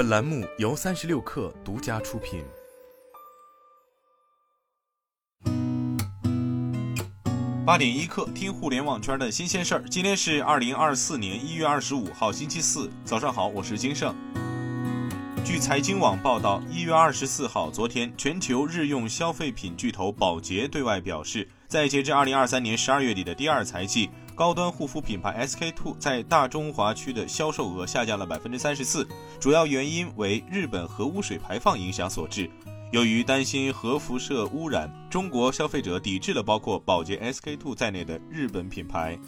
本栏目由三十六氪独家出品。八点一刻，听互联网圈的新鲜事儿。今天是二零二四年一月二十五号，星期四，早上好，我是金盛。据财经网报道，一月二十四号，昨天，全球日用消费品巨头宝洁对外表示，在截至二零二三年十二月底的第二财季，高端护肤品牌 SK two 在大中华区的销售额下降了百分之三十四，主要原因为日本核污水排放影响所致。由于担心核辐射污染，中国消费者抵制了包括宝洁 SK two 在内的日本品牌。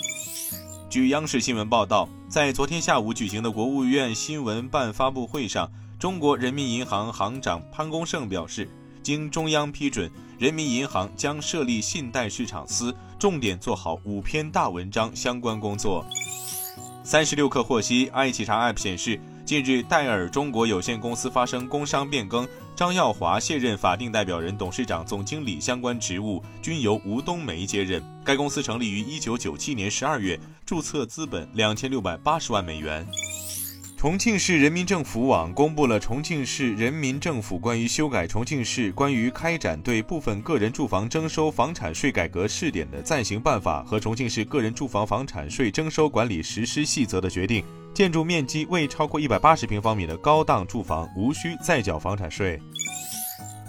据央视新闻报道，在昨天下午举行的国务院新闻办发布会上。中国人民银行行长潘功胜表示，经中央批准，人民银行将设立信贷市场司，重点做好五篇大文章相关工作。三十六氪获悉，爱企查 App 显示，近日戴尔中国有限公司发生工商变更，张耀华卸任法定代表人、董事长、总经理相关职务，均由吴冬梅接任。该公司成立于一九九七年十二月，注册资本两千六百八十万美元。重庆市人民政府网公布了重庆市人民政府关于修改重庆市关于开展对部分个人住房征收房产税改革试点的暂行办法和重庆市个人住房房产税征收管理实施细则的决定，建筑面积未超过一百八十平方米的高档住房无需再缴房产税。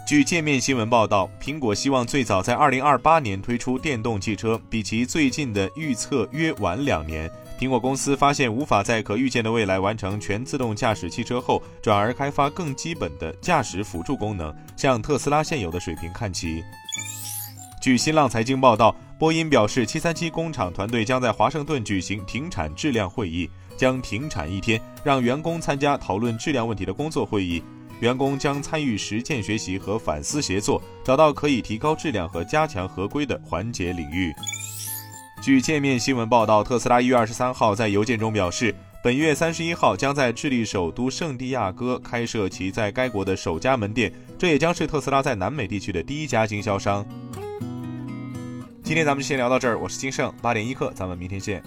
据界面新闻报道，苹果希望最早在二零二八年推出电动汽车，比其最近的预测约晚两年。苹果公司发现无法在可预见的未来完成全自动驾驶汽车后，转而开发更基本的驾驶辅助功能，向特斯拉现有的水平看齐。据新浪财经报道，波音表示，七三七工厂团队将在华盛顿举行停产质量会议，将停产一天，让员工参加讨论质量问题的工作会议。员工将参与实践学习和反思协作，找到可以提高质量和加强合规的环节领域。据界面新闻报道，特斯拉一月二十三号在邮件中表示，本月三十一号将在智利首都圣地亚哥开设其在该国的首家门店，这也将是特斯拉在南美地区的第一家经销商。今天咱们就先聊到这儿，我是金盛八点一刻，咱们明天见。